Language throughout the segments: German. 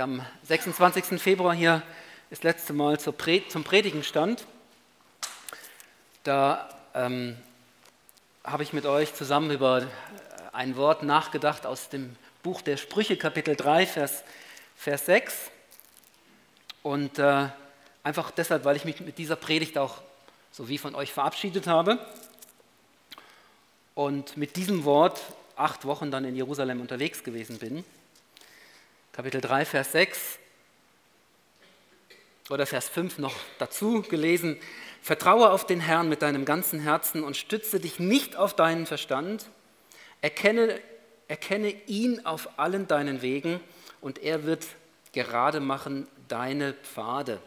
am 26. Februar hier das letzte Mal zum Predigen stand, da ähm, habe ich mit euch zusammen über ein Wort nachgedacht aus dem Buch der Sprüche, Kapitel 3, Vers, Vers 6. Und äh, einfach deshalb, weil ich mich mit dieser Predigt auch so wie von euch verabschiedet habe und mit diesem Wort acht Wochen dann in Jerusalem unterwegs gewesen bin. Kapitel 3, Vers 6 oder Vers 5 noch dazu gelesen. Vertraue auf den Herrn mit deinem ganzen Herzen und stütze dich nicht auf deinen Verstand. Erkenne, erkenne ihn auf allen deinen Wegen und er wird gerade machen deine Pfade.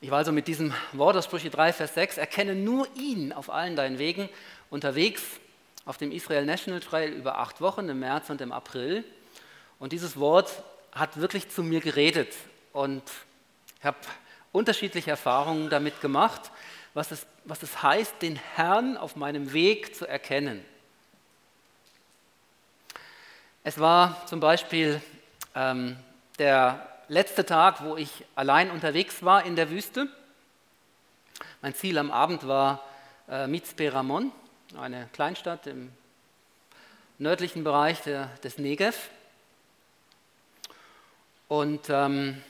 Ich war also mit diesem Wort aus Sprüche 3, Vers 6, erkenne nur ihn auf allen deinen Wegen unterwegs auf dem Israel National Trail über acht Wochen im März und im April. Und dieses Wort hat wirklich zu mir geredet und ich habe unterschiedliche Erfahrungen damit gemacht, was es, was es heißt, den Herrn auf meinem Weg zu erkennen. Es war zum Beispiel ähm, der letzte Tag, wo ich allein unterwegs war in der Wüste. Mein Ziel am Abend war äh, Mitzpe Ramon, eine Kleinstadt im nördlichen Bereich der, des Negev. Und ähm,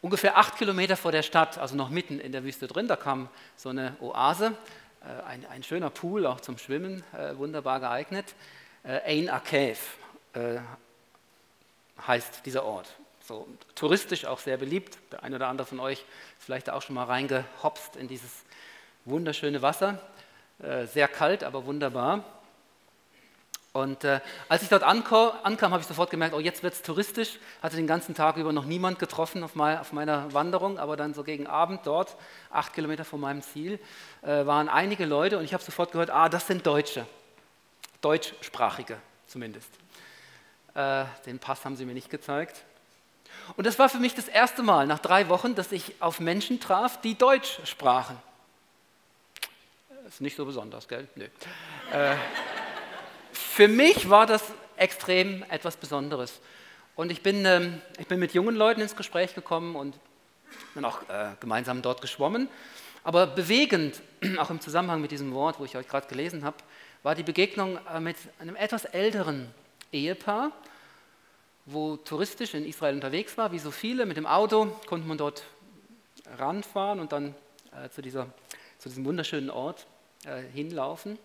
ungefähr acht Kilometer vor der Stadt, also noch mitten in der Wüste drin, da kam so eine Oase, äh, ein, ein, schöner Pool, auch zum Schwimmen, äh, wunderbar geeignet. Äh, Ein Akev äh, heißt dieser Ort. So, touristisch auch sehr beliebt. Der eine oder andere von euch ist vielleicht auch schon mal reingehopst in dieses wunderschöne Wasser. Äh, sehr kalt, aber wunderbar. Und äh, als ich dort ankam, ankam habe ich sofort gemerkt, oh, jetzt wird es touristisch. Hatte den ganzen Tag über noch niemand getroffen auf, mein, auf, meiner Wanderung, aber dann so gegen Abend dort, acht Kilometer von meinem Ziel, äh, waren einige Leute und ich habe sofort gehört, ah, das sind Deutsche, Deutschsprachige zumindest. Äh, den Pass haben sie mir nicht gezeigt. Und das war für mich das erste Mal nach drei Wochen, dass ich auf Menschen traf, die Deutsch sprachen. Ist nicht so besonders, gell? Nö. Für mich war das extrem etwas Besonderes. Und ich bin, ähm, ich bin mit jungen Leuten ins Gespräch gekommen und bin auch äh, gemeinsam dort geschwommen. Aber bewegend, auch im Zusammenhang mit diesem Wort, wo ich euch gerade gelesen habe, war die Begegnung äh, mit einem etwas älteren Ehepaar, wo touristisch in Israel unterwegs war, wie so viele. Mit dem Auto konnte man dort ranfahren und dann äh, zu, dieser, zu diesem wunderschönen Ort äh, hinlaufen.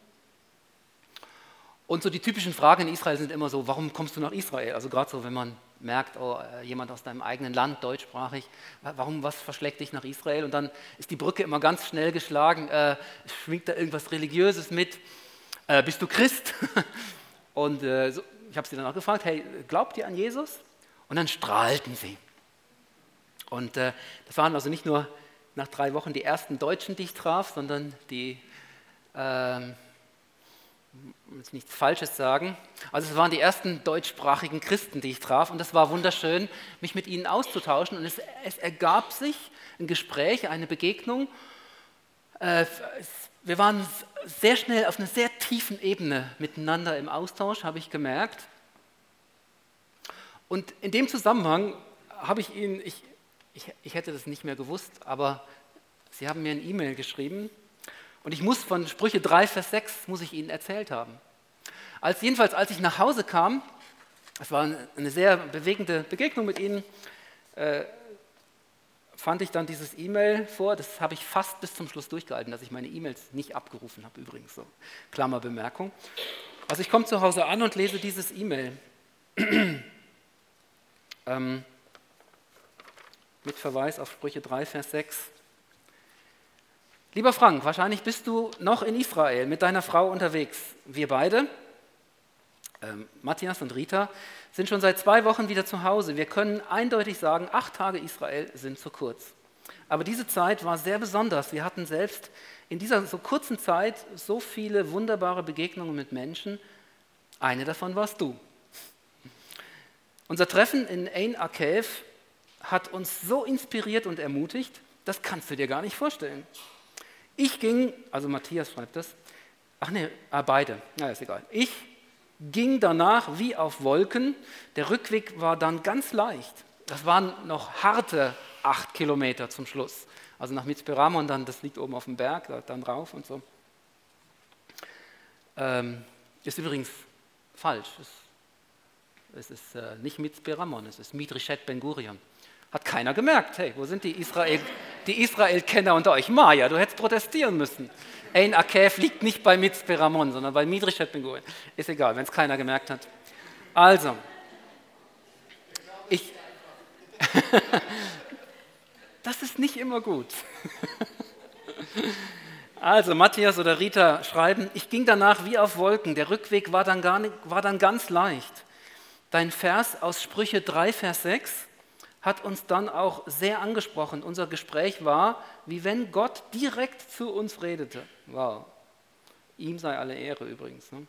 Und so die typischen Fragen in Israel sind immer so, warum kommst du nach Israel? Also gerade so, wenn man merkt, oh, äh, jemand aus deinem eigenen Land, deutschsprachig, warum, was verschlägt dich nach Israel? Und dann ist die Brücke immer ganz schnell geschlagen, äh, schwingt da irgendwas Religiöses mit, äh, bist du Christ? Und äh, so, ich habe sie dann auch gefragt, hey, glaubt ihr an Jesus? Und dann strahlten sie. Und äh, das waren also nicht nur nach drei Wochen die ersten Deutschen, die ich traf, sondern die ähm, jetzt nichts Falsches sagen. Also es waren die ersten deutschsprachigen Christen, die ich traf und das war wunderschön, mich mit ihnen auszutauschen und es, es ergab sich ein Gespräch, eine Begegnung. Äh, wir waren sehr schnell auf einer sehr tiefen Ebene miteinander im Austausch, habe ich gemerkt. Und in dem Zusammenhang habe ich Ihnen, ich, ich, ich hätte das nicht mehr gewusst, aber Sie haben mir ein E-Mail geschrieben und ich muss von Sprüche 3, Vers 6, muss ich Ihnen erzählt haben. Als, jedenfalls, als ich nach Hause kam, es war eine sehr bewegende Begegnung mit Ihnen, äh, fand ich dann dieses E-Mail vor. Das habe ich fast bis zum Schluss durchgehalten, dass ich meine E-Mails nicht abgerufen habe, übrigens so. Klammerbemerkung. Also ich komme zu Hause an und lese dieses E-Mail. ähm, mit Verweis auf Sprüche 3, Vers 6. Lieber Frank, wahrscheinlich bist du noch in Israel mit deiner Frau unterwegs. Wir beide, ähm, Matthias und Rita, sind schon seit zwei Wochen wieder zu Hause. Wir können eindeutig sagen, acht Tage Israel sind zu kurz. Aber diese Zeit war sehr besonders. Wir hatten selbst in dieser so kurzen Zeit so viele wunderbare Begegnungen mit Menschen. Eine davon warst du. Unser Treffen in Ein Akev hat uns so inspiriert und ermutigt, das kannst du dir gar nicht vorstellen. Ich ging, also Matthias schreibt das, ach nee, ah, beide, na ist egal. Ich ging danach wie auf Wolken. Der Rückweg war dann ganz leicht. Das waren noch harte acht Kilometer zum Schluss. Also nach Mitzperamon, dann, das liegt oben auf dem Berg, dann rauf und so. Ähm, ist übrigens falsch. Es, es ist äh, nicht Mitzperamon, es ist Midrishet Ben Gurion. Hat keiner gemerkt. Hey, wo sind die Israel, die Israel-Kenner unter euch? Maja, du hättest protestieren müssen. Ein Akev liegt nicht bei Mitzperamon, sondern bei Midrishet Ben Gurion. Ist egal, wenn es keiner gemerkt hat. Also, ich. das ist nicht immer gut. Also Matthias oder Rita schreiben, ich ging danach wie auf Wolken, der Rückweg war dann, gar nicht, war dann ganz leicht. Dein Vers aus Sprüche 3, Vers 6 hat uns dann auch sehr angesprochen. Unser Gespräch war, wie wenn Gott direkt zu uns redete. Wow. Ihm sei alle Ehre übrigens. Ne?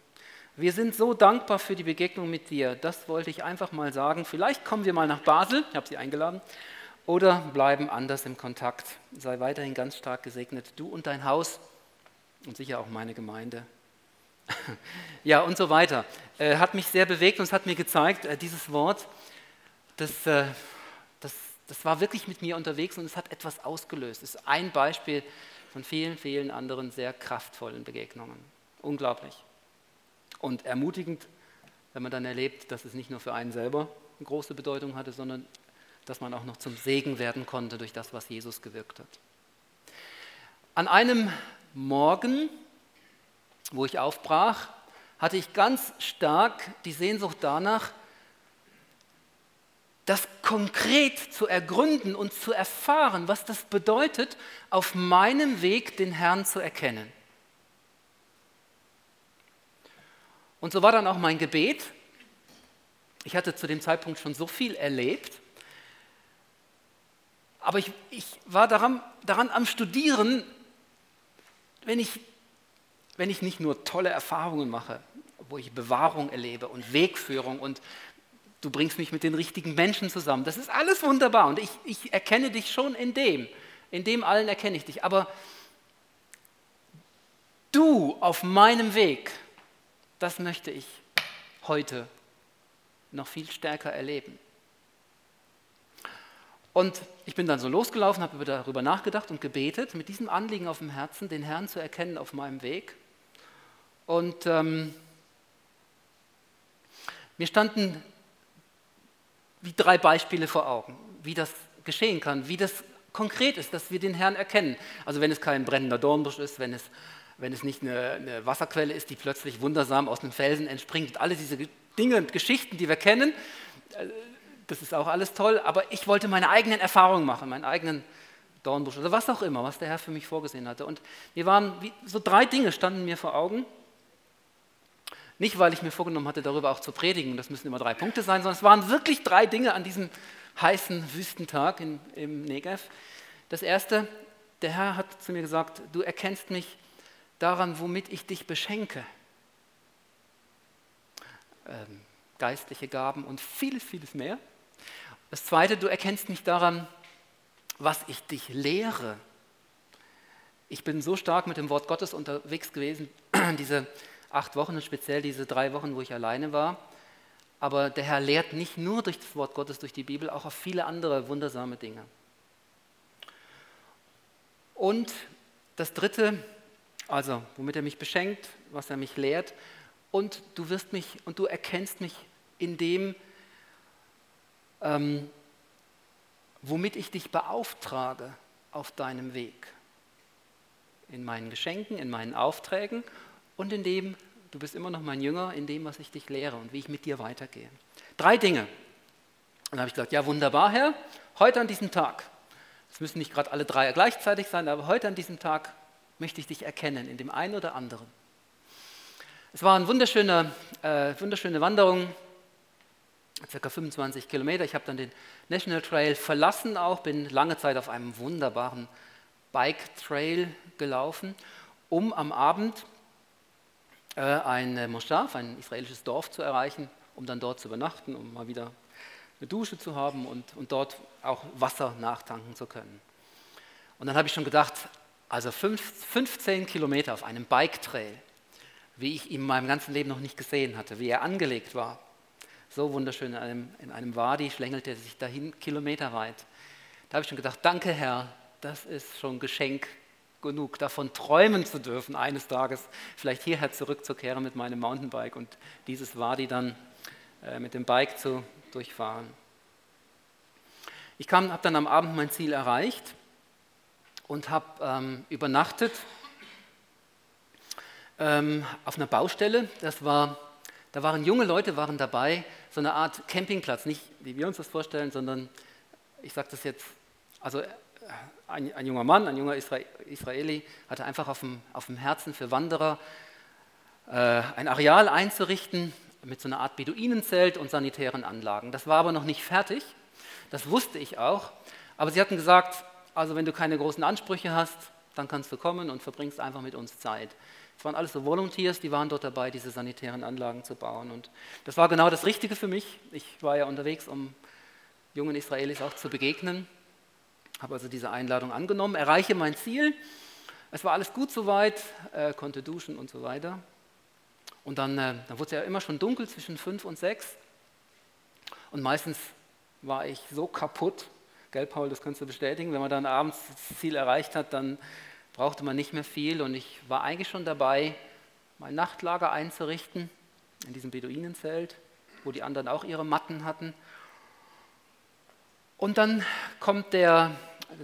Wir sind so dankbar für die Begegnung mit dir. Das wollte ich einfach mal sagen. Vielleicht kommen wir mal nach Basel, ich habe Sie eingeladen, oder bleiben anders im Kontakt. Sei weiterhin ganz stark gesegnet, du und dein Haus und sicher auch meine Gemeinde. ja, und so weiter. Äh, hat mich sehr bewegt und es hat mir gezeigt, äh, dieses Wort, das, äh, das, war wirklich mit mir unterwegs und es hat etwas ausgelöst. Es ist ein Beispiel von vielen, vielen anderen sehr kraftvollen Begegnungen. Unglaublich. Und ermutigend, wenn man dann erlebt, dass es nicht nur für einen selber eine große Bedeutung hatte, sondern dass man auch noch zum Segen werden konnte durch das, was Jesus gewirkt hat. An einem Morgen, wo ich aufbrach, hatte ich ganz stark die Sehnsucht danach, das konkret zu ergründen und zu erfahren, was das bedeutet, auf meinem Weg den Herrn zu erkennen. Und so war dann auch mein Gebet. Ich hatte zu dem Zeitpunkt schon so viel erlebt, aber ich, ich war daran, daran am Studieren, wenn ich, wenn ich nicht nur tolle Erfahrungen mache, wo ich Bewahrung erlebe und Wegführung und du bringst mich mit den richtigen Menschen zusammen, das ist alles wunderbar und ich, ich erkenne dich schon in dem, in dem allen erkenne ich dich. Aber du auf meinem Weg, das möchte ich heute noch viel stärker erleben. Und ich bin dann so losgelaufen, habe darüber nachgedacht und gebetet, mit diesem Anliegen auf dem Herzen, den Herrn zu erkennen auf meinem Weg. Und ähm, mir standen wie drei Beispiele vor Augen, wie das geschehen kann, wie das konkret ist, dass wir den Herrn erkennen. Also wenn es kein brennender Dornbusch ist, wenn es, wenn es nicht eine, eine Wasserquelle ist, die plötzlich wundersam aus einem Felsen entspringt, alle diese Dinge und Geschichten, die wir kennen, äh, das ist auch alles toll, aber ich wollte meine eigenen Erfahrungen machen, meinen eigenen Dornbusch oder was auch immer, was der Herr für mich vorgesehen hatte. Und mir waren so drei Dinge standen mir vor Augen. Nicht, weil ich mir vorgenommen hatte, darüber auch zu predigen, das müssen immer drei Punkte sein, sondern es waren wirklich drei Dinge an diesem heißen Wüstentag in, im Negev. Das erste, der Herr hat zu mir gesagt, du erkennst mich daran, womit ich dich beschenke. Ähm, geistliche Gaben und vieles, vieles mehr. Das Zweite, du erkennst mich daran, was ich dich lehre. Ich bin so stark mit dem Wort Gottes unterwegs gewesen, diese acht Wochen und speziell diese drei Wochen, wo ich alleine war. Aber der Herr lehrt nicht nur durch das Wort Gottes, durch die Bibel, auch auf viele andere wundersame Dinge. Und das Dritte, also womit er mich beschenkt, was er mich lehrt, und du wirst mich und du erkennst mich in dem, ähm, womit ich dich beauftrage auf deinem Weg. In meinen Geschenken, in meinen Aufträgen und in dem, du bist immer noch mein Jünger, in dem, was ich dich lehre und wie ich mit dir weitergehe. Drei Dinge. Und dann habe ich gesagt, ja wunderbar, Herr, heute an diesem Tag, es müssen nicht gerade alle drei gleichzeitig sein, aber heute an diesem Tag möchte ich dich erkennen, in dem einen oder anderen. Es war eine wunderschöne, äh, wunderschöne Wanderung circa 25 Kilometer. Ich habe dann den National Trail verlassen auch, bin lange Zeit auf einem wunderbaren Bike Trail gelaufen, um am Abend ein Moschaf, ein israelisches Dorf zu erreichen, um dann dort zu übernachten, um mal wieder eine Dusche zu haben und, und dort auch Wasser nachtanken zu können. Und dann habe ich schon gedacht, also 15 Kilometer auf einem Bike Trail, wie ich ihn in meinem ganzen Leben noch nicht gesehen hatte, wie er angelegt war. So wunderschön, in einem, in einem Wadi schlängelt er sich dahin kilometerweit. Da habe ich schon gedacht, danke Herr, das ist schon Geschenk genug, davon träumen zu dürfen, eines Tages vielleicht hierher zurückzukehren mit meinem Mountainbike und dieses Wadi dann äh, mit dem Bike zu durchfahren. Ich habe dann am Abend mein Ziel erreicht und habe ähm, übernachtet ähm, auf einer Baustelle. Das war, da waren junge Leute waren dabei, so eine Art Campingplatz, nicht wie wir uns das vorstellen, sondern ich sage das jetzt, also ein, ein, junger Mann, ein junger Israeli, hatte einfach auf dem, auf dem Herzen für Wanderer äh, ein Areal einzurichten mit so einer Art Beduinenzelt und sanitären Anlagen. Das war aber noch nicht fertig, das wusste ich auch, aber sie hatten gesagt, also wenn du keine großen Ansprüche hast, dann kannst du kommen und verbringst einfach mit uns Zeit. Es waren alles so Volunteers, die waren dort dabei, diese sanitären Anlagen zu bauen. Und das war genau das Richtige für mich. Ich war ja unterwegs, um jungen Israelis auch zu begegnen. Habe also diese Einladung angenommen, erreiche mein Ziel. Es war alles gut soweit, äh, konnte duschen und so weiter. Und dann, äh, dann wurde es ja immer schon dunkel zwischen fünf und sechs. Und meistens war ich so kaputt, gell Paul, das kannst du bestätigen, wenn man dann abends das Ziel erreicht hat, dann brauchte man nicht mehr viel und ich war eigentlich schon dabei, mein Nachtlager einzurichten in diesem Beduinenzelt, wo die anderen auch ihre Matten hatten. Und dann kommt der,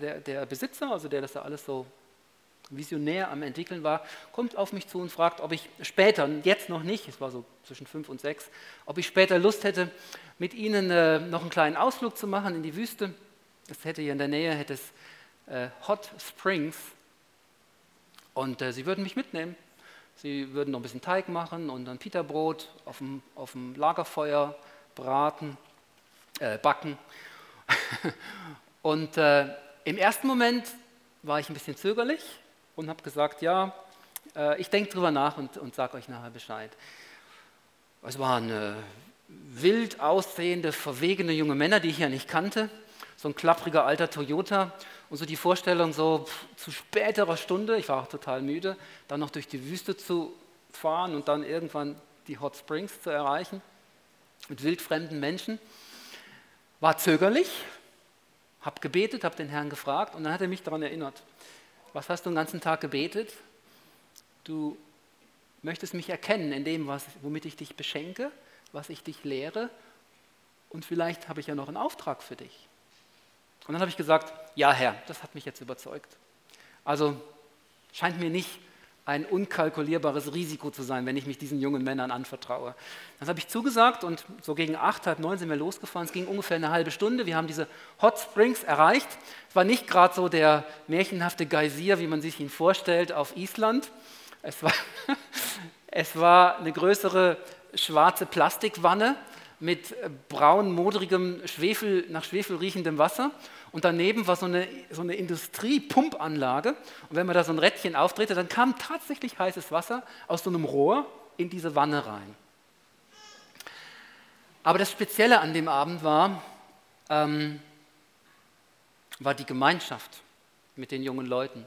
der, der Besitzer, also der das da alles so visionär am entwickeln war, kommt auf mich zu und fragt, ob ich später, jetzt noch nicht, es war so zwischen fünf und sechs, ob ich später Lust hätte, mit ihnen äh, noch einen kleinen Ausflug zu machen in die Wüste. Es hätte hier in der Nähe hätte es äh, Hot Springs und äh, sie würden mich mitnehmen. Sie würden noch ein bisschen Teig machen und dann Pita-Brot auf dem, auf dem Lagerfeuer braten, äh, backen. und äh, im ersten Moment war ich ein bisschen zögerlich und habe gesagt, ja, äh, ich denke drüber nach und, und sage euch nachher Bescheid. Es waren wild aussehende, verwegene junge Männer, die ich ja nicht kannte. So ein klappriger alter Toyota. Und so die Vorstellung, so zu späterer Stunde, ich war auch total müde, dann noch durch die Wüste zu fahren und dann irgendwann die Hot Springs zu erreichen mit wildfremden Menschen, war zögerlich, habe gebetet, habe den Herrn gefragt und dann hat er mich daran erinnert. Was hast du den ganzen Tag gebetet? Du möchtest mich erkennen in dem, was, womit ich dich beschenke, was ich dich lehre und vielleicht habe ich ja noch einen Auftrag für dich. Und dann habe ich gesagt, ja Herr, das hat mich jetzt überzeugt. Also scheint mir nicht ein unkalkulierbares Risiko zu sein, wenn ich mich diesen jungen Männern anvertraue. Das habe ich zugesagt und so gegen acht, halb neun sind wir losgefahren. Es ging ungefähr eine halbe Stunde. Wir haben diese Hot Springs erreicht. Es war nicht gerade so der märchenhafte Geysir, wie man sich ihn vorstellt, auf Island. Es war, es war eine größere schwarze Plastikwanne mit braun, modrigem, Schwefel, nach Schwefel riechendem Wasser. Und daneben war so eine, so eine Industriepumpanlage. Und wenn man da so ein Rädchen aufdrehte, dann kam tatsächlich heißes Wasser aus so einem Rohr in diese Wanne rein. Aber das Spezielle an dem Abend war, ähm, war die Gemeinschaft mit den jungen Leuten.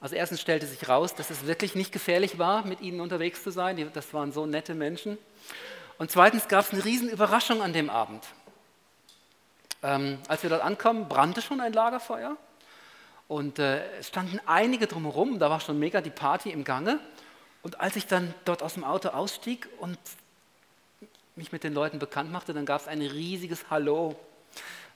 Also erstens stellte sich raus, dass es wirklich nicht gefährlich war, mit ihnen unterwegs zu sein. Das waren so nette Menschen. Und zweitens gab es eine riesen Überraschung an dem Abend. Ähm, als wir dort ankommen, brannte schon ein Lagerfeuer und äh, es standen einige drumherum, da war schon mega die Party im Gange. Und als ich dann dort aus dem Auto ausstieg und mich mit den Leuten bekannt machte, dann gab es ein riesiges Hallo,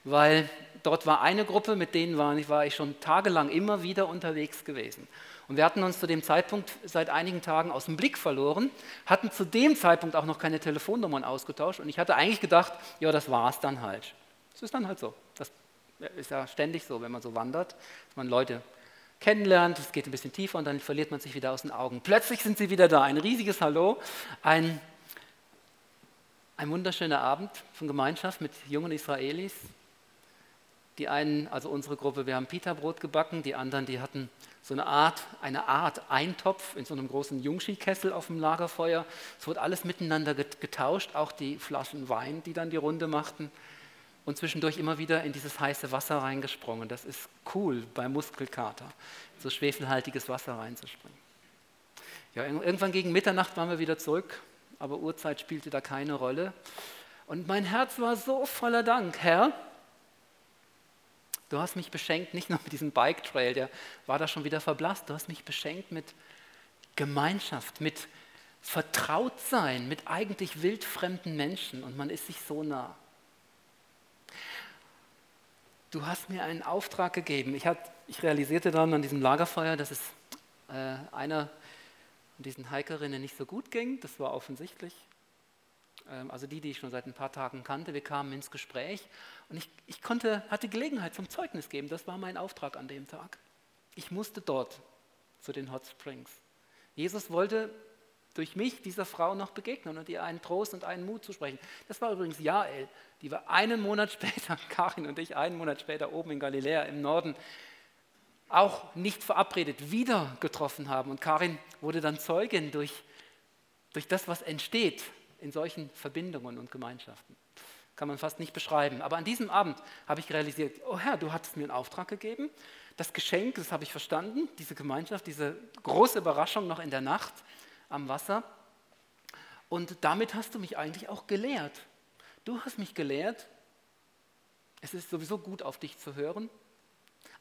weil dort war eine Gruppe, mit denen war war ich schon tagelang immer wieder unterwegs gewesen. Und wir hatten uns zu dem Zeitpunkt seit einigen Tagen aus dem Blick verloren, hatten zu dem Zeitpunkt auch noch keine Telefonnummern ausgetauscht und ich hatte eigentlich gedacht, ja, das war es dann halt. Das ist dann halt so. Das ist ja ständig so, wenn man so wandert, dass man Leute kennenlernt, es geht ein bisschen tiefer und dann verliert man sich wieder aus den Augen. Plötzlich sind sie wieder da, ein riesiges Hallo, ein, ein wunderschöner Abend von Gemeinschaft mit jungen Israelis. Die einen, also unsere Gruppe, wir haben Pita-Brot gebacken, die anderen, die hatten so eine Art, eine Art Eintopf in so einem großen Jungski-Kessel auf dem Lagerfeuer. Es wurde alles miteinander getauscht, auch die Flaschen Wein, die dann die Runde machten. Und zwischendurch immer wieder in dieses heiße Wasser reingesprungen. Das ist cool bei Muskelkater, so schwefelhaltiges Wasser reinzuspringen. Ja, irgendwann gegen Mitternacht waren wir wieder zurück, aber Uhrzeit spielte da keine Rolle. Und mein Herz war so voller Dank. Herr, du hast mich beschenkt, nicht nur mit diesem Bike Trail, der war da schon wieder verblasst, du hast mich beschenkt mit Gemeinschaft, mit Vertrautsein, mit eigentlich wildfremden Menschen und man ist sich so nah. Du hast mir einen Auftrag gegeben. Ich, hat, ich realisierte dann an diesem Lagerfeuer, dass es äh, einer diesen Hikerinnen nicht so gut ging. Das war offensichtlich. Ähm, also die, die ich schon seit ein paar Tagen kannte, wir kamen ins Gespräch und ich, ich konnte, hatte Gelegenheit zum Zeugnis geben. Das war mein Auftrag an dem Tag. Ich musste dort zu den Hot Springs. Jesus wollte durch mich dieser Frau noch begegnen und ihr einen Trost und einen Mut zu sprechen. Das war übrigens Jael, die wir einen Monat später, Karin und ich, einen Monat später oben in Galiläa im Norden, auch nicht verabredet wieder getroffen haben. Und Karin wurde dann Zeugin durch, durch das, was entsteht in solchen Verbindungen und Gemeinschaften. Kann man fast nicht beschreiben. Aber an diesem Abend habe ich realisiert, oh Herr, du hattest mir einen Auftrag gegeben. Das Geschenk, das habe ich verstanden, diese Gemeinschaft, diese große Überraschung noch in der Nacht am Wasser. Und damit hast du mich eigentlich auch gelehrt. Du hast mich gelehrt, es ist sowieso gut auf dich zu hören,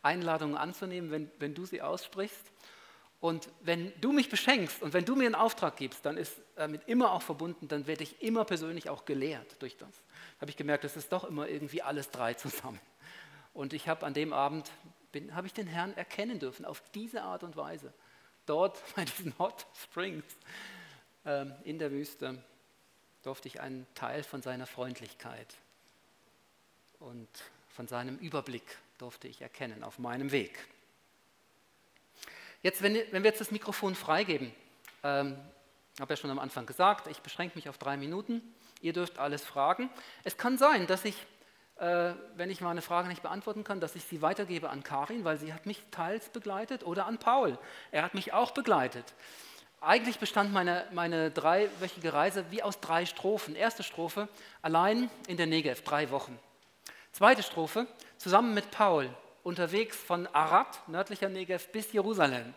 Einladungen anzunehmen, wenn, wenn du sie aussprichst. Und wenn du mich beschenkst und wenn du mir einen Auftrag gibst, dann ist damit immer auch verbunden, dann werde ich immer persönlich auch gelehrt durch das. Da habe ich gemerkt, das ist doch immer irgendwie alles drei zusammen. Und ich habe an dem Abend, bin, habe ich den Herrn erkennen dürfen, auf diese Art und Weise. Dort bei diesen Hot Springs ähm, in der Wüste durfte ich einen Teil von seiner Freundlichkeit und von seinem Überblick durfte ich erkennen auf meinem Weg. Jetzt, wenn, wenn wir jetzt das Mikrofon freigeben, ähm, habe ja schon am Anfang gesagt, ich beschränke mich auf drei Minuten. Ihr dürft alles fragen. Es kann sein, dass ich, äh, wenn ich mal eine Frage nicht beantworten kann, dass ich sie weitergebe an Karin, weil sie hat mich teils begleitet, oder an Paul. Er hat mich auch begleitet. Eigentlich bestand meine, meine dreiwöchige Reise wie aus drei Strophen. Erste Strophe, allein in der Negev, drei Wochen. Zweite Strophe, zusammen mit Paul, unterwegs von Arad, nördlicher Negev, bis Jerusalem.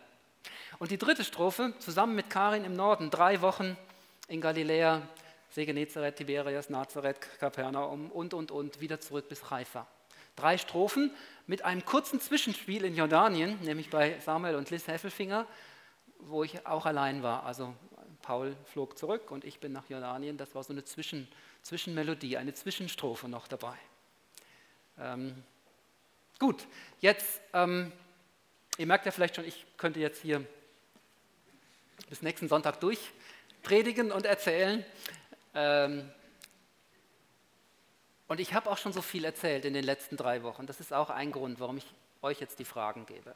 Und die dritte Strophe, zusammen mit Karin im Norden, drei Wochen in Galiläa, See Genezareth, Tiberias, Nazareth, Kapernaum und, und, und, wieder zurück bis Haifa. Drei Strophen mit einem kurzen Zwischenspiel in Jordanien, nämlich bei Samuel und Liz Heffelfinger, wo ich auch allein war. Also Paul flog zurück und ich bin nach Jordanien. Das war so eine Zwischen, Zwischenmelodie, eine Zwischenstrophe noch dabei. Ähm, Gut, jetzt, ähm, ihr merkt ja vielleicht schon, ich könnte jetzt hier bis nächsten Sonntag durchpredigen und erzählen. Ähm, und ich habe auch schon so viel erzählt in den letzten drei Wochen. Das ist auch ein Grund, warum ich euch jetzt die Fragen gebe.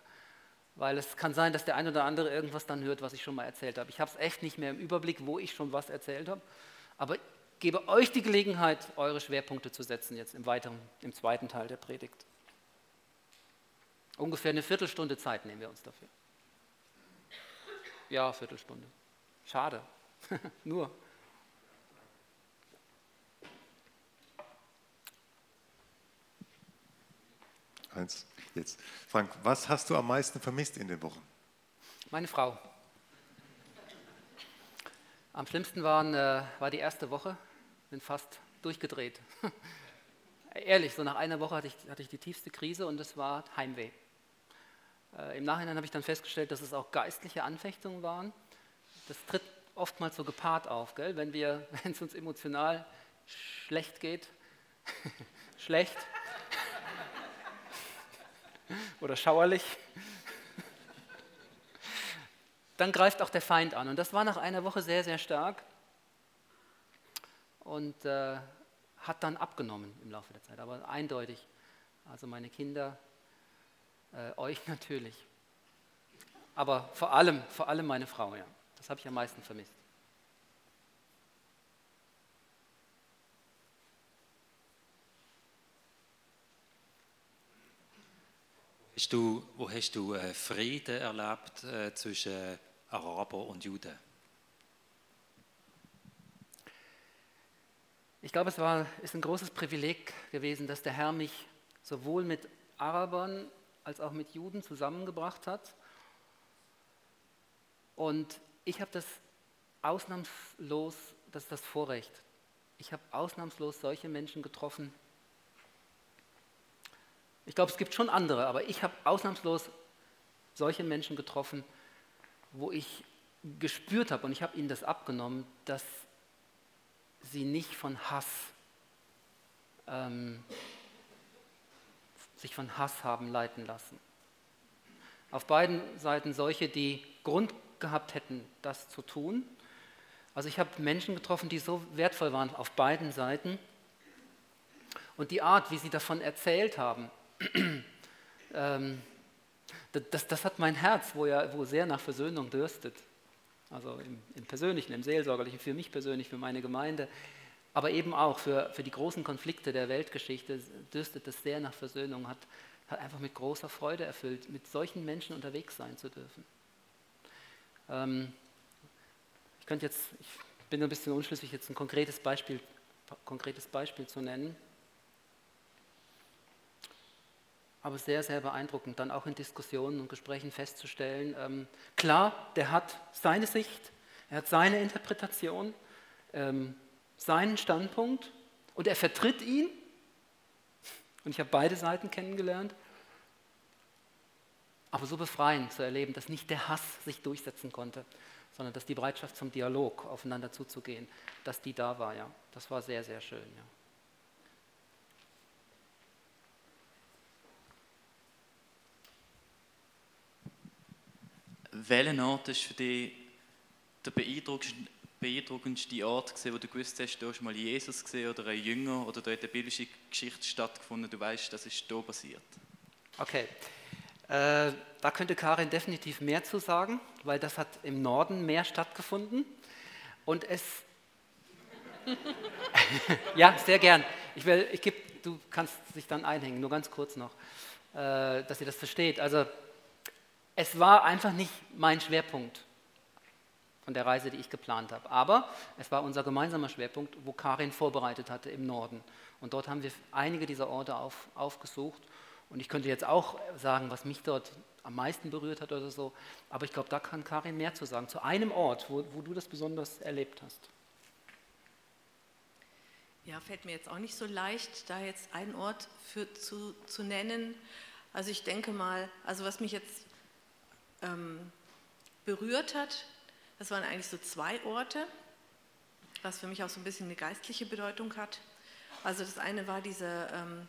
Weil es kann sein, dass der eine oder andere irgendwas dann hört, was ich schon mal erzählt habe. Ich habe es echt nicht mehr im Überblick, wo ich schon was erzählt habe. Aber ich gebe euch die Gelegenheit, eure Schwerpunkte zu setzen jetzt im weiteren, im zweiten Teil der Predigt. Ungefähr eine Viertelstunde Zeit nehmen wir uns dafür. Ja, Viertelstunde. Schade. Nur. Eins, jetzt. Frank, was hast du am meisten vermisst in den Wochen? Meine Frau. Am schlimmsten waren, äh, war die erste Woche. Bin fast durchgedreht. Ehrlich, so nach einer Woche hatte ich, hatte ich die tiefste Krise und es war Heimweh. Äh, Im Nachhinein habe ich dann festgestellt, dass es auch geistliche Anfechtungen waren. Das tritt oftmals so gepaart auf, gell? wenn es uns emotional schlecht geht, schlecht oder schauerlich, dann greift auch der Feind an. Und das war nach einer Woche sehr, sehr stark und äh, hat dann abgenommen im Laufe der Zeit, aber eindeutig. Also meine Kinder äh, euch natürlich. Aber vor allem, vor allem meine Frau, ja. Das habe ich am meisten vermisst. Hast du, wo hast du äh, Frieden erlebt äh, zwischen Araber und Juden? Ich glaube, es war, ist ein großes Privileg gewesen, dass der Herr mich sowohl mit Arabern als auch mit Juden zusammengebracht hat. Und ich habe das ausnahmslos, das ist das Vorrecht. Ich habe ausnahmslos solche Menschen getroffen. Ich glaube, es gibt schon andere, aber ich habe ausnahmslos solche Menschen getroffen, wo ich gespürt habe, und ich habe ihnen das abgenommen, dass sie nicht von Hass, ähm, sich von Hass haben leiten lassen. Auf beiden Seiten solche, die Grund gehabt hätten, das zu tun. Also ich habe Menschen getroffen, die so wertvoll waren auf beiden Seiten. Und die Art, wie sie davon erzählt haben, ähm, das, das, hat mein Herz, wo, ja, wo sehr nach Versöhnung dürstet. Also im, im, Persönlichen, im Seelsorgerlichen, für mich persönlich, für meine Gemeinde, aber eben auch für, für die großen Konflikte der Weltgeschichte dürstet es sehr nach Versöhnung, hat, hat einfach mit großer Freude erfüllt, mit solchen Menschen unterwegs sein zu dürfen. Ähm, ich könnte jetzt, ich bin ein bisschen unschlüssig, jetzt ein konkretes Beispiel, konkretes Beispiel zu nennen. aber sehr, sehr beeindruckend, dann auch in Diskussionen und Gesprächen festzustellen, ähm, klar, der hat seine Sicht, er hat seine Interpretation, ähm, seinen Standpunkt und er vertritt ihn. Und ich habe beide Seiten kennengelernt. Aber so befreiend zu erleben, dass nicht der Hass sich durchsetzen konnte, sondern dass die Bereitschaft zum Dialog aufeinander zuzugehen, dass die da war, ja. Das war sehr, sehr schön, ja. welcher Ort ist für dich der beeindruckendste, beeindruckendste Ort gewesen, wo du gewusst hast, du hast mal Jesus gesehen oder einen Jünger oder da hat eine biblische Geschichte stattgefunden, du weißt, das ist hier passiert? Okay, äh, da könnte Karin definitiv mehr zu sagen, weil das hat im Norden mehr stattgefunden und es ja, sehr gern. Ich will, ich geb, du kannst dich dann einhängen, nur ganz kurz noch, äh, dass ihr das versteht. Also es war einfach nicht mein Schwerpunkt von der Reise, die ich geplant habe. Aber es war unser gemeinsamer Schwerpunkt, wo Karin vorbereitet hatte im Norden. Und dort haben wir einige dieser Orte auf, aufgesucht. Und ich könnte jetzt auch sagen, was mich dort am meisten berührt hat oder so. Aber ich glaube, da kann Karin mehr zu sagen. Zu einem Ort, wo, wo du das besonders erlebt hast. Ja, fällt mir jetzt auch nicht so leicht, da jetzt einen Ort für zu, zu nennen. Also ich denke mal, also was mich jetzt ähm, berührt hat. Das waren eigentlich so zwei Orte, was für mich auch so ein bisschen eine geistliche Bedeutung hat. Also das eine war diese, ähm,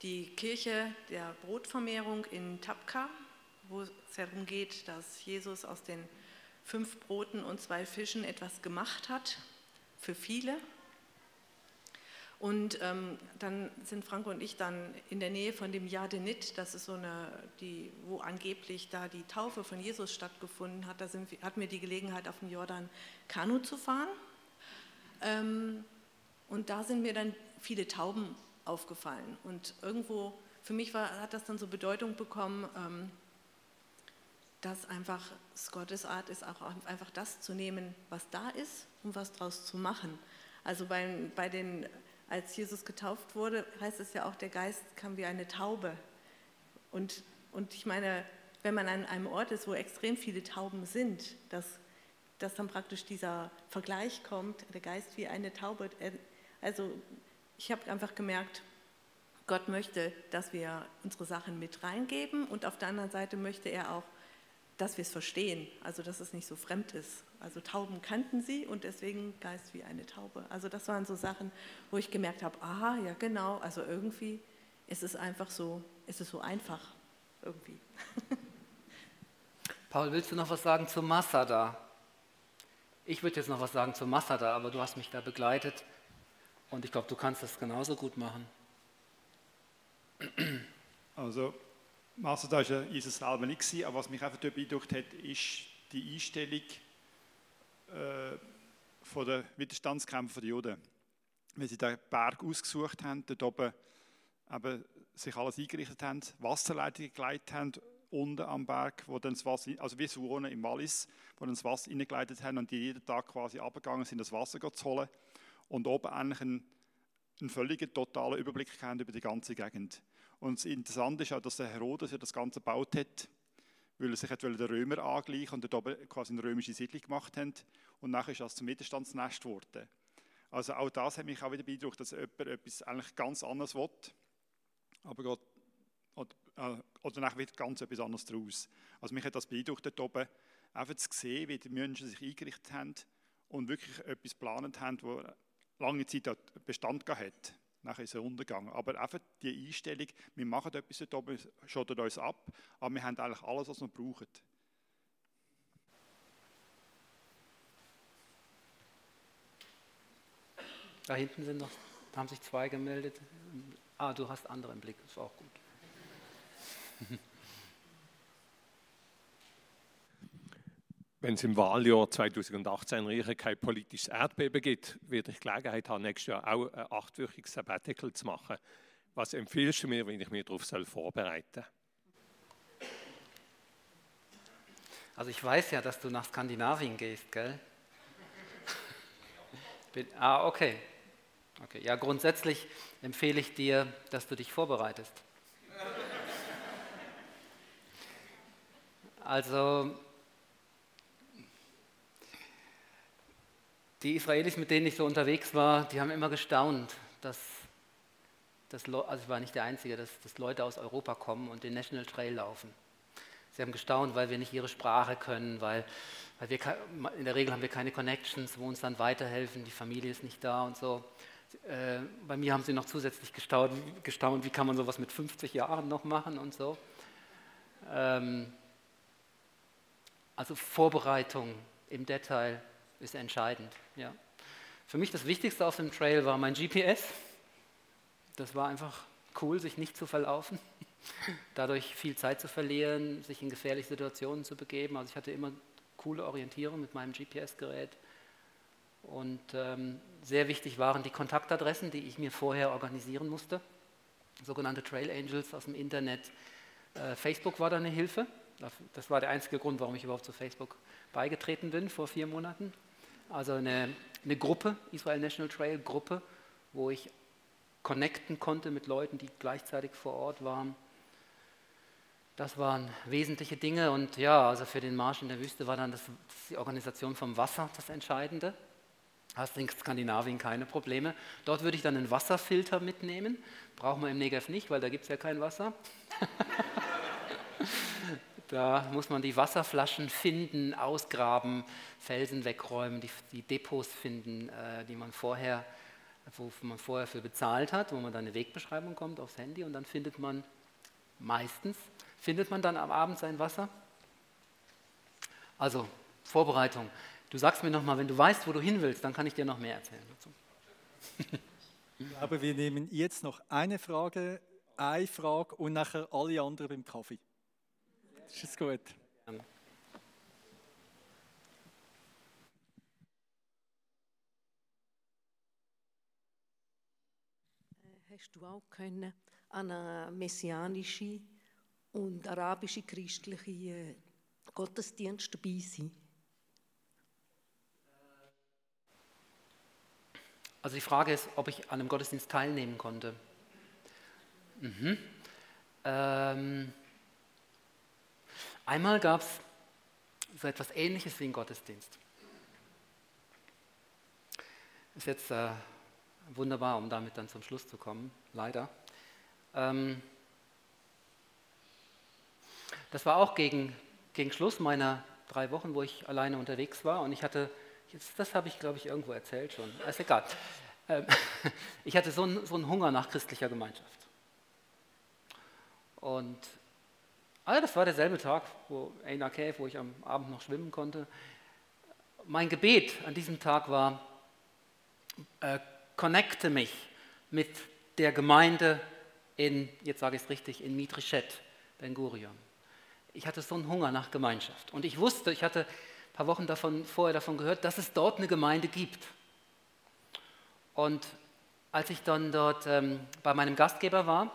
die Kirche der Brotvermehrung in Tapka, wo es darum geht, dass Jesus aus den fünf Broten und zwei Fischen etwas gemacht hat für viele. Und ähm, dann sind Franco und ich dann in der Nähe von dem Jadenit, das ist so eine, die, wo angeblich da die Taufe von Jesus stattgefunden hat. Da sind, hatten wir die Gelegenheit, auf dem Jordan Kanu zu fahren. Ähm, und da sind mir dann viele Tauben aufgefallen. Und irgendwo, für mich war, hat das dann so Bedeutung bekommen, ähm, dass einfach es Gottes Art ist, auch einfach das zu nehmen, was da ist und was daraus zu machen. Also bei, bei den als Jesus getauft wurde, heißt es ja auch, der Geist kam wie eine Taube. Und, und ich meine, wenn man an einem Ort ist, wo extrem viele Tauben sind, dass, dass dann praktisch dieser Vergleich kommt, der Geist wie eine Taube. Also ich habe einfach gemerkt, Gott möchte, dass wir unsere Sachen mit reingeben und auf der anderen Seite möchte er auch, dass wir es verstehen, also dass es nicht so fremd ist. Also Tauben kannten sie und deswegen Geist wie eine Taube. Also das waren so Sachen, wo ich gemerkt habe, aha, ja genau, also irgendwie ist es einfach so, ist es so einfach irgendwie. Paul, willst du noch was sagen zu Masada? Ich würde jetzt noch was sagen zu Masada, aber du hast mich da begleitet und ich glaube, du kannst das genauso gut machen. Also Masada war ja Jesus selber nicht, aber was mich einfach beeindruckt hat, ist die Einstellung, äh, von den Widerstandskämpfern der Juden. Wenn sie den Berg ausgesucht haben, dort oben eben sich alles eingerichtet haben, Wasserleitungen geleitet haben, unten am Berg, wo dann das Wasser, also wie Suone im Wallis, wo dann das Wasser hineingeleitet haben und die jeden Tag quasi abgegangen sind, das Wasser zu holen und oben eigentlich einen, einen völligen, totalen Überblick haben über die ganze Gegend. Und das Interessante ist auch, dass der Herodes ja das Ganze gebaut hat, weil er sich den Römer angleichen und dort oben quasi eine römische Siedlung gemacht haben. Und nachher ist das zum Widerstandsnest geworden. Also auch das hat mich auch wieder beeindruckt, dass jemand etwas eigentlich ganz anderes will, aber Gott, oder, äh, oder nachher wird ganz etwas anderes daraus. Also mich hat das beeindruckt dort oben, einfach zu sehen, wie die Menschen sich eingerichtet haben und wirklich etwas geplant haben, wo lange Zeit Bestand gehabt hat. Nachher ist er untergegangen. Aber einfach die Einstellung, wir machen etwas dort oben, schottet uns ab, aber wir haben eigentlich alles, was wir brauchen. Da hinten sind noch, da haben sich zwei gemeldet. Ah, du hast andere im Blick, ist auch gut. Wenn es im Wahljahr 2018 in kein politisches Erdbeben gibt, werde ich Gelegenheit haben, nächstes Jahr auch ein achtwöchiges Sabbatical zu machen. Was empfiehlst du mir, wenn ich mich darauf vorbereiten soll? Also ich weiß ja, dass du nach Skandinavien gehst, gell? ah, okay. Okay, ja, grundsätzlich empfehle ich dir, dass du dich vorbereitest. Also, die Israelis, mit denen ich so unterwegs war, die haben immer gestaunt, dass, dass also ich war nicht der Einzige, dass, dass Leute aus Europa kommen und den National Trail laufen. Sie haben gestaunt, weil wir nicht ihre Sprache können, weil, weil wir in der Regel haben wir keine Connections, wo uns dann weiterhelfen, die Familie ist nicht da und so. Äh, bei mir haben sie noch zusätzlich gestaunt, gestaunt, wie kann man sowas mit 50 Jahren noch machen und so. Ähm, also Vorbereitung im Detail ist entscheidend. Ja. Für mich das Wichtigste auf dem Trail war mein GPS. Das war einfach cool, sich nicht zu verlaufen, dadurch viel Zeit zu verlieren, sich in gefährliche Situationen zu begeben. Also ich hatte immer coole Orientierung mit meinem GPS-Gerät. Und ähm, sehr wichtig waren die Kontaktadressen, die ich mir vorher organisieren musste. Sogenannte Trail Angels aus dem Internet. Äh, Facebook war da eine Hilfe. Das war der einzige Grund, warum ich überhaupt zu Facebook beigetreten bin vor vier Monaten. Also eine, eine Gruppe, Israel National Trail Gruppe, wo ich connecten konnte mit Leuten, die gleichzeitig vor Ort waren. Das waren wesentliche Dinge und ja, also für den Marsch in der Wüste war dann das, die Organisation vom Wasser das Entscheidende. Hast in Skandinavien keine Probleme. Dort würde ich dann einen Wasserfilter mitnehmen. Brauchen wir im Negev nicht, weil da gibt es ja kein Wasser. da muss man die Wasserflaschen finden, ausgraben, Felsen wegräumen, die, die Depots finden, äh, die man vorher, wo man vorher für bezahlt hat, wo man dann eine Wegbeschreibung kommt aufs Handy und dann findet man meistens, findet man dann am Abend sein Wasser. Also Vorbereitung. Du sagst mir nochmal, wenn du weißt, wo du hin willst, dann kann ich dir noch mehr erzählen dazu. Ich glaube, wir nehmen jetzt noch eine Frage, eine Frage und nachher alle anderen beim Kaffee. Ist gut? Äh, hast du auch können an eine messianische und arabische christliche äh, Gottesdienst dabei sein? Also die Frage ist, ob ich an einem Gottesdienst teilnehmen konnte. Mhm. Ähm, einmal gab es so etwas Ähnliches wie ein Gottesdienst. Ist jetzt äh, wunderbar, um damit dann zum Schluss zu kommen, leider. Ähm, das war auch gegen, gegen Schluss meiner drei Wochen, wo ich alleine unterwegs war und ich hatte Jetzt, das habe ich, glaube ich, irgendwo erzählt schon. Ist egal. Ähm, ich hatte so einen, so einen Hunger nach christlicher Gemeinschaft. Und also das war derselbe Tag, wo Aina Cave, wo ich am Abend noch schwimmen konnte. Mein Gebet an diesem Tag war, äh, connecte mich mit der Gemeinde in, jetzt sage ich es richtig, in Mitrichet, Ben Gurion. Ich hatte so einen Hunger nach Gemeinschaft. Und ich wusste, ich hatte paar Wochen davon, vorher davon gehört, dass es dort eine Gemeinde gibt. Und als ich dann dort ähm, bei meinem Gastgeber war,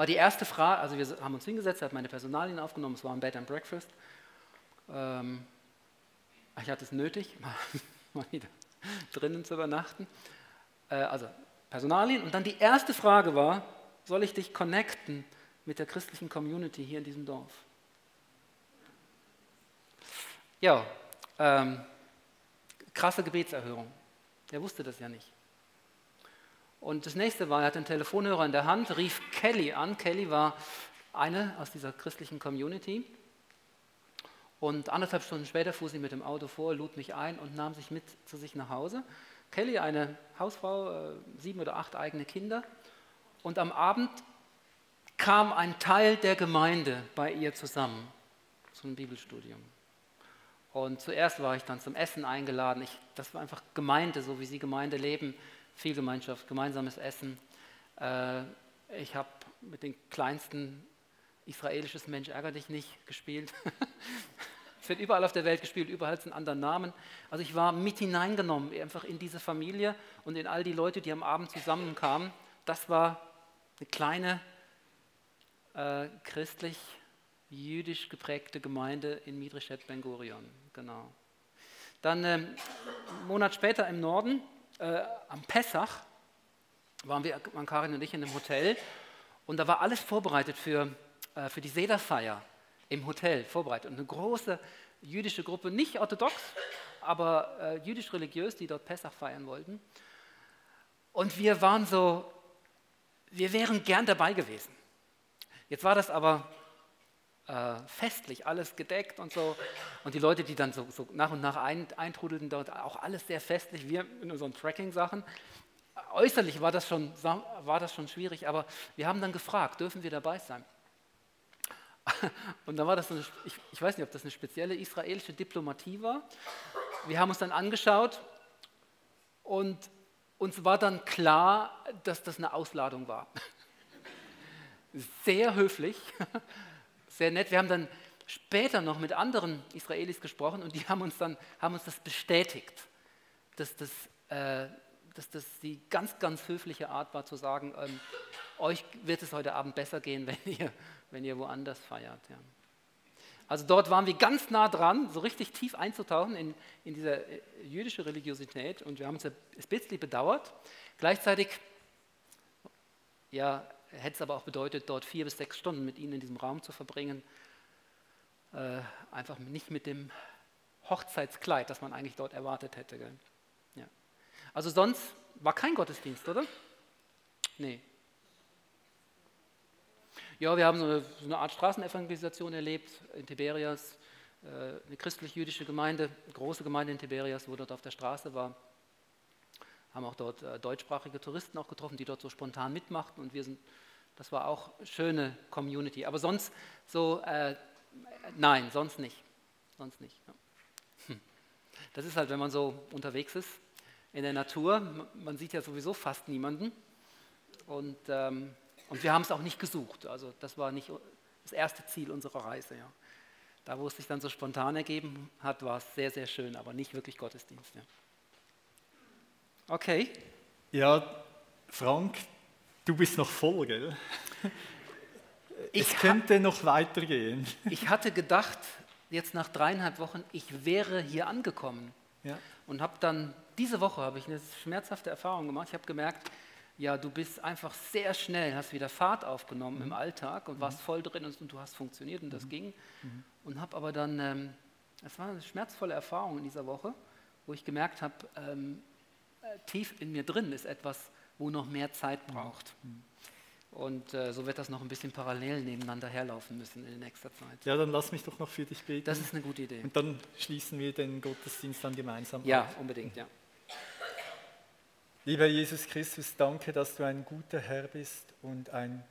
war die erste Frage, also wir haben uns hingesetzt, er hat meine Personalien aufgenommen, es war ein Bed and Breakfast. Ähm, ich hatte es nötig, mal, mal wieder drinnen zu übernachten. Äh, also Personalien. Und dann die erste Frage war, soll ich dich connecten mit der christlichen Community hier in diesem Dorf? Ja, ähm, krasse Gebetserhörung. Er wusste das ja nicht. Und das nächste war, er hatte einen Telefonhörer in der Hand, rief Kelly an. Kelly war eine aus dieser christlichen Community. Und anderthalb Stunden später fuhr sie mit dem Auto vor, lud mich ein und nahm sich mit zu sich nach Hause. Kelly, eine Hausfrau, äh, sieben oder acht eigene Kinder. Und am Abend kam ein Teil der Gemeinde bei ihr zusammen zum Bibelstudium. Und zuerst war ich dann zum Essen eingeladen. Ich, das war einfach Gemeinde, so wie sie Gemeinde leben. Viel Gemeinschaft, gemeinsames Essen. Äh, ich habe mit den kleinsten israelisches Mensch ärger dich nicht gespielt. es wird überall auf der Welt gespielt, überall sind andere Namen. Also ich war mit hineingenommen, einfach in diese Familie und in all die Leute, die am Abend zusammenkamen. Das war eine kleine äh, christlich-jüdisch geprägte Gemeinde in Midrishet Ben Gurion. Genau. Dann ähm, einen Monat später im Norden, äh, am Pessach, waren wir, waren Karin und ich in einem Hotel und da war alles vorbereitet für, äh, für die Sederfeier im Hotel, vorbereitet. Und eine große jüdische Gruppe, nicht orthodox, aber äh, jüdisch-religiös, die dort Pessach feiern wollten. Und wir waren so, wir wären gern dabei gewesen. Jetzt war das aber äh, festlich, alles gedeckt und so. Und die Leute, die dann so, so nach und nach ein, eintrudelten, dort auch alles sehr festlich, wir in unseren Tracking-Sachen. Äußerlich war das, schon, war das schon schwierig, aber wir haben dann gefragt, dürfen wir dabei sein? Und dann war das so eine, ich, ich weiß nicht, ob das eine spezielle israelische Diplomatie war. Wir haben uns dann angeschaut und uns war dann klar, dass das eine Ausladung war. Sehr höflich, sehr nett. Wir haben dann später noch mit anderen Israelis gesprochen und die haben uns dann haben uns das bestätigt, dass das, äh, dass das die ganz, ganz höfliche Art war zu sagen, ähm, euch wird es heute Abend besser gehen, wenn ihr, wenn ihr woanders feiert. Ja. Also dort waren wir ganz nah dran, so richtig tief einzutauchen in, in diese äh, jüdische Religiosität und wir haben uns ein bisschen bedauert. Gleichzeitig ja, hätte es aber auch bedeutet, dort vier bis sechs Stunden mit ihnen in diesem Raum zu verbringen. Äh, einfach nicht mit dem Hochzeitskleid, das man eigentlich dort erwartet hätte. Ja. Also sonst war kein Gottesdienst, oder? Nee. Ja, wir haben so eine, so eine Art Straßenevangelisation erlebt in Tiberias, äh, eine christlich-jüdische Gemeinde, eine große Gemeinde in Tiberias, wo dort auf der Straße war haben auch dort äh, deutschsprachige Touristen auch getroffen, die dort so spontan mitmachten und wir sind, das war auch schöne Community. Aber sonst so, äh, nein, sonst nicht. Sonst nicht. Ja. Das ist halt, wenn man so unterwegs ist in der Natur, man sieht ja sowieso fast niemanden und, ähm, und wir haben es auch nicht gesucht. Also das war nicht das erste Ziel unserer Reise. Ja. Da, wo es sich dann so spontan ergeben hat, war es sehr, sehr schön, aber nicht wirklich Gottesdienst. Ja. Okay. Ja, Frank, du bist noch voll, gell? Ich es könnte noch weitergehen. Ich hatte gedacht, jetzt nach dreieinhalb Wochen, ich wäre hier angekommen. Ja. Und habe dann, diese Woche habe ich eine schmerzhafte Erfahrung gemacht. Ich habe gemerkt, ja, du bist einfach sehr schnell, hast wieder Fahrt aufgenommen mhm. im Alltag und mhm. warst voll drin und, und, du hast funktioniert und das mhm. ging. Mhm. Und habe aber dann, ähm, es war eine schmerzvolle Erfahrung in dieser Woche, wo ich gemerkt habe, ähm, tief in mir drin ist etwas, wo noch mehr Zeit braucht. Und äh, so wird das noch ein bisschen parallel nebeneinander herlaufen müssen in nächster Zeit. Ja, dann lass mich doch noch für dich beten. Das ist eine gute Idee. Und dann schließen wir den Gottesdienst dann gemeinsam Ja, auf. unbedingt, ja. Lieber Jesus Christus, danke, dass du ein guter Herr bist und ein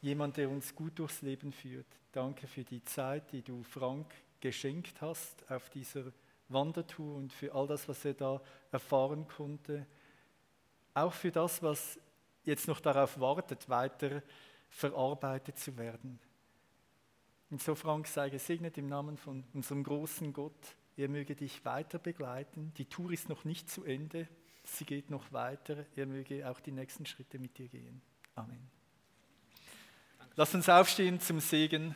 jemand, der uns gut durchs Leben führt. Danke für die Zeit, die du Frank geschenkt hast auf dieser Wandertour und für all das, was er da erfahren konnte. Auch für das, was jetzt noch darauf wartet, weiter verarbeitet zu werden. Und so, Frank, sei gesegnet im Namen von unserem großen Gott. Er möge dich weiter begleiten. Die Tour ist noch nicht zu Ende. Sie geht noch weiter. Er möge auch die nächsten Schritte mit dir gehen. Amen. Lass uns aufstehen zum Segen.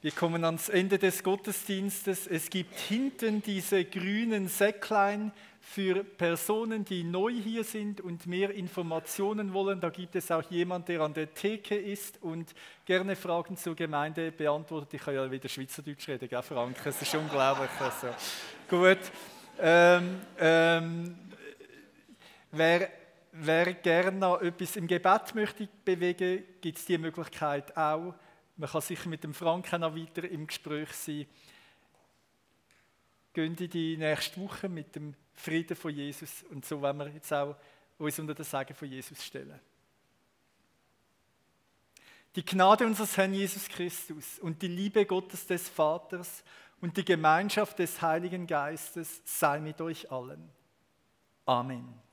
Wir kommen ans Ende des Gottesdienstes. Es gibt hinten diese grünen Säcklein für Personen, die neu hier sind und mehr Informationen wollen. Da gibt es auch jemand, der an der Theke ist und gerne Fragen zur Gemeinde beantwortet. Ich kann ja wieder Schweizerdeutsch reden, gell, Frank? Das ist unglaublich. Also, gut. Ähm, ähm, wer, wer gerne noch etwas im Gebet möchte bewegen, gibt es die Möglichkeit auch. Man kann sicher mit dem Frank noch weiter im Gespräch sein. Gehen in die nächste Woche mit dem Frieden von Jesus und so wollen wir jetzt auch uns unter das Sagen von Jesus stellen. Die Gnade unseres Herrn Jesus Christus und die Liebe Gottes des Vaters und die Gemeinschaft des Heiligen Geistes sei mit euch allen. Amen.